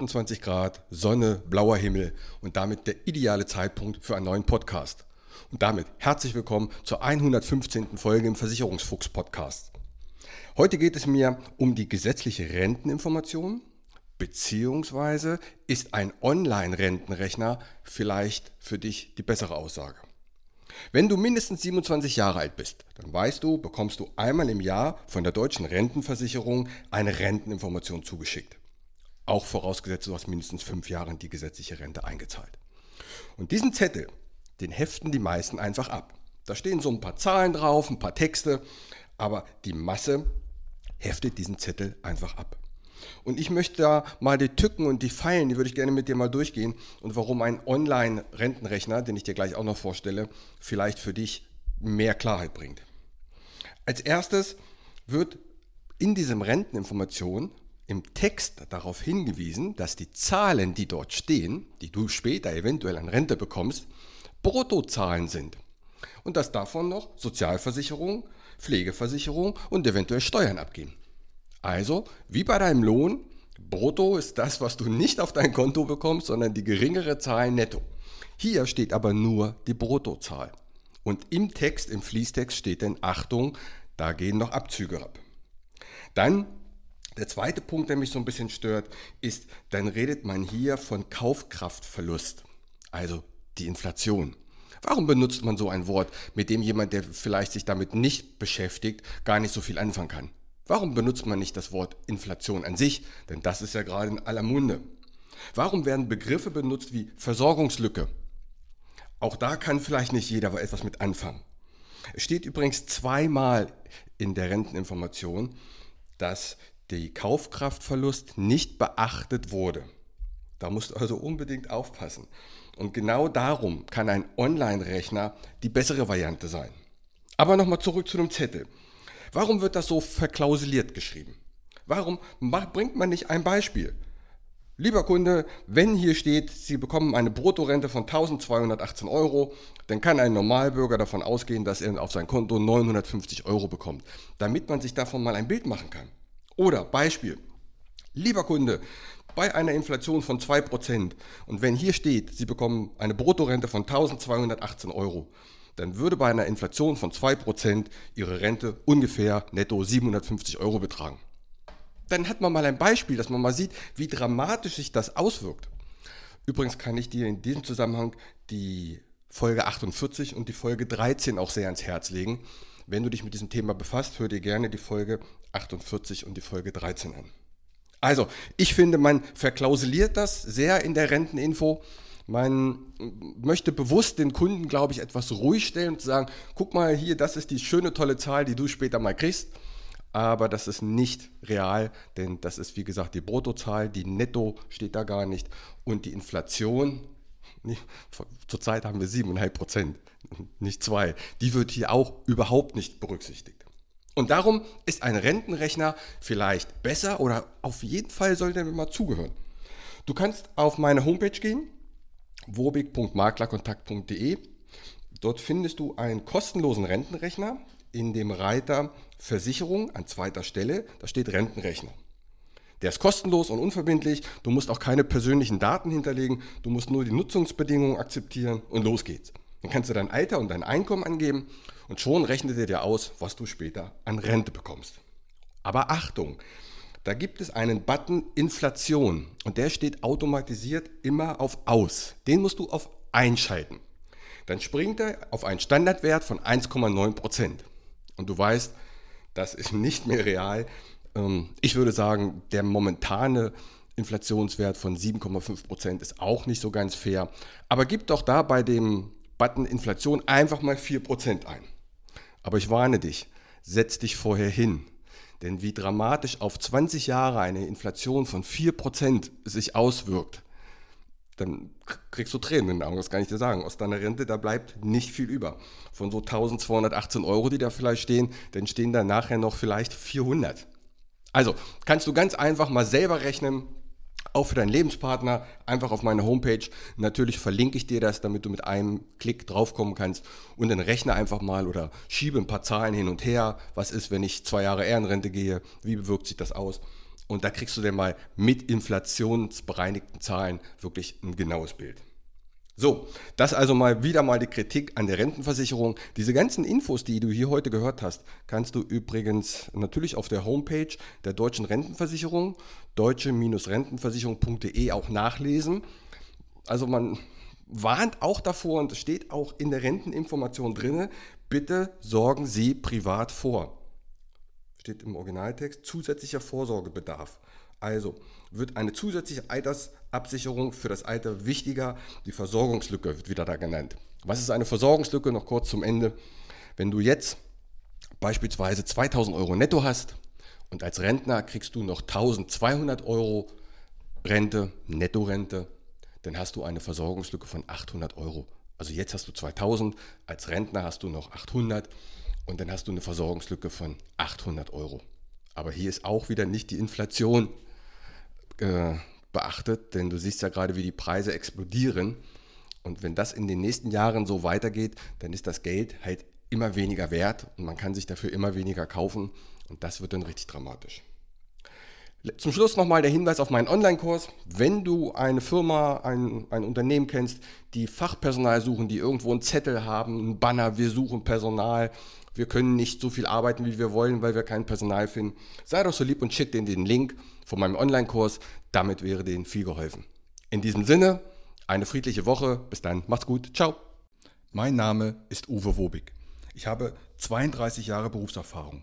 28 Grad, Sonne, blauer Himmel und damit der ideale Zeitpunkt für einen neuen Podcast. Und damit herzlich willkommen zur 115. Folge im Versicherungsfuchs Podcast. Heute geht es mir um die gesetzliche Renteninformation, beziehungsweise ist ein Online-Rentenrechner vielleicht für dich die bessere Aussage. Wenn du mindestens 27 Jahre alt bist, dann weißt du, bekommst du einmal im Jahr von der deutschen Rentenversicherung eine Renteninformation zugeschickt. Auch vorausgesetzt, du hast mindestens fünf Jahre die gesetzliche Rente eingezahlt. Und diesen Zettel, den heften die meisten einfach ab. Da stehen so ein paar Zahlen drauf, ein paar Texte, aber die Masse heftet diesen Zettel einfach ab. Und ich möchte da mal die Tücken und die Pfeilen, die würde ich gerne mit dir mal durchgehen und warum ein Online-Rentenrechner, den ich dir gleich auch noch vorstelle, vielleicht für dich mehr Klarheit bringt. Als erstes wird in diesem Renteninformation im Text darauf hingewiesen, dass die Zahlen, die dort stehen, die du später eventuell an Rente bekommst, Bruttozahlen sind. Und dass davon noch Sozialversicherung, Pflegeversicherung und eventuell Steuern abgehen. Also, wie bei deinem Lohn, Brutto ist das, was du nicht auf dein Konto bekommst, sondern die geringere Zahl netto. Hier steht aber nur die Bruttozahl. Und im Text, im Fließtext steht dann Achtung, da gehen noch Abzüge ab. Dann der zweite Punkt, der mich so ein bisschen stört, ist, dann redet man hier von Kaufkraftverlust, also die Inflation. Warum benutzt man so ein Wort, mit dem jemand, der vielleicht sich damit nicht beschäftigt, gar nicht so viel anfangen kann? Warum benutzt man nicht das Wort Inflation an sich? Denn das ist ja gerade in aller Munde. Warum werden Begriffe benutzt wie Versorgungslücke? Auch da kann vielleicht nicht jeder etwas mit anfangen. Es steht übrigens zweimal in der Renteninformation, dass die Kaufkraftverlust nicht beachtet wurde. Da musst du also unbedingt aufpassen. Und genau darum kann ein Online-Rechner die bessere Variante sein. Aber nochmal zurück zu dem Zettel. Warum wird das so verklausuliert geschrieben? Warum bringt man nicht ein Beispiel? Lieber Kunde, wenn hier steht, Sie bekommen eine Bruttorente von 1218 Euro, dann kann ein Normalbürger davon ausgehen, dass er auf sein Konto 950 Euro bekommt, damit man sich davon mal ein Bild machen kann. Oder Beispiel, lieber Kunde, bei einer Inflation von 2% und wenn hier steht, Sie bekommen eine Bruttorente von 1218 Euro, dann würde bei einer Inflation von 2% Ihre Rente ungefähr netto 750 Euro betragen. Dann hat man mal ein Beispiel, dass man mal sieht, wie dramatisch sich das auswirkt. Übrigens kann ich dir in diesem Zusammenhang die Folge 48 und die Folge 13 auch sehr ans Herz legen. Wenn du dich mit diesem Thema befasst, hör dir gerne die Folge 48 und die Folge 13 an. Also, ich finde, man verklausuliert das sehr in der Renteninfo. Man möchte bewusst den Kunden, glaube ich, etwas ruhig stellen und sagen, guck mal hier, das ist die schöne, tolle Zahl, die du später mal kriegst. Aber das ist nicht real, denn das ist, wie gesagt, die Bruttozahl, die Netto steht da gar nicht. Und die Inflation, zurzeit haben wir 7,5 Prozent, nicht zwei, die wird hier auch überhaupt nicht berücksichtigt. Und darum ist ein Rentenrechner vielleicht besser oder auf jeden Fall sollte er mir mal zugehören. Du kannst auf meine Homepage gehen, wobig.maklerkontakt.de. Dort findest du einen kostenlosen Rentenrechner in dem Reiter Versicherung an zweiter Stelle. Da steht Rentenrechner. Der ist kostenlos und unverbindlich. Du musst auch keine persönlichen Daten hinterlegen. Du musst nur die Nutzungsbedingungen akzeptieren und los geht's. Dann kannst du dein Alter und dein Einkommen angeben und schon rechnet er dir aus, was du später an Rente bekommst. Aber Achtung, da gibt es einen Button Inflation und der steht automatisiert immer auf Aus. Den musst du auf Einschalten. Dann springt er auf einen Standardwert von 1,9 Prozent. Und du weißt, das ist nicht mehr real. Ähm, ich würde sagen, der momentane Inflationswert von 7,5 Prozent ist auch nicht so ganz fair. Aber gib doch da bei dem Button Inflation einfach mal 4% ein. Aber ich warne dich, setz dich vorher hin. Denn wie dramatisch auf 20 Jahre eine Inflation von 4% sich auswirkt, dann kriegst du Tränen in den Augen, das kann ich dir sagen. Aus deiner Rente, da bleibt nicht viel über. Von so 1218 Euro, die da vielleicht stehen, dann stehen da nachher noch vielleicht 400. Also kannst du ganz einfach mal selber rechnen, auch für deinen Lebenspartner, einfach auf meine Homepage. Natürlich verlinke ich dir das, damit du mit einem Klick draufkommen kannst und dann rechne einfach mal oder schiebe ein paar Zahlen hin und her. Was ist, wenn ich zwei Jahre Ehrenrente gehe? Wie bewirkt sich das aus? Und da kriegst du dann mal mit inflationsbereinigten Zahlen wirklich ein genaues Bild. So, das also mal wieder mal die Kritik an der Rentenversicherung. Diese ganzen Infos, die du hier heute gehört hast, kannst du übrigens natürlich auf der Homepage der Deutschen Rentenversicherung, deutsche-rentenversicherung.de auch nachlesen. Also man warnt auch davor und es steht auch in der Renteninformation drin, bitte sorgen Sie privat vor. Steht im Originaltext zusätzlicher Vorsorgebedarf. Also wird eine zusätzliche Altersabsicherung für das Alter wichtiger. Die Versorgungslücke wird wieder da genannt. Was ist eine Versorgungslücke? Noch kurz zum Ende. Wenn du jetzt beispielsweise 2000 Euro netto hast und als Rentner kriegst du noch 1200 Euro Rente, Nettorente, dann hast du eine Versorgungslücke von 800 Euro. Also jetzt hast du 2000, als Rentner hast du noch 800 und dann hast du eine Versorgungslücke von 800 Euro. Aber hier ist auch wieder nicht die Inflation äh, beachtet, denn du siehst ja gerade, wie die Preise explodieren. Und wenn das in den nächsten Jahren so weitergeht, dann ist das Geld halt immer weniger wert und man kann sich dafür immer weniger kaufen und das wird dann richtig dramatisch. Zum Schluss nochmal der Hinweis auf meinen Online-Kurs. Wenn du eine Firma, ein, ein Unternehmen kennst, die Fachpersonal suchen, die irgendwo einen Zettel haben, einen Banner, wir suchen Personal, wir können nicht so viel arbeiten, wie wir wollen, weil wir kein Personal finden. Sei doch so lieb und schick denen den Link von meinem Online-Kurs. Damit wäre denen viel geholfen. In diesem Sinne, eine friedliche Woche. Bis dann. Macht's gut. Ciao. Mein Name ist Uwe Wobig. Ich habe 32 Jahre Berufserfahrung.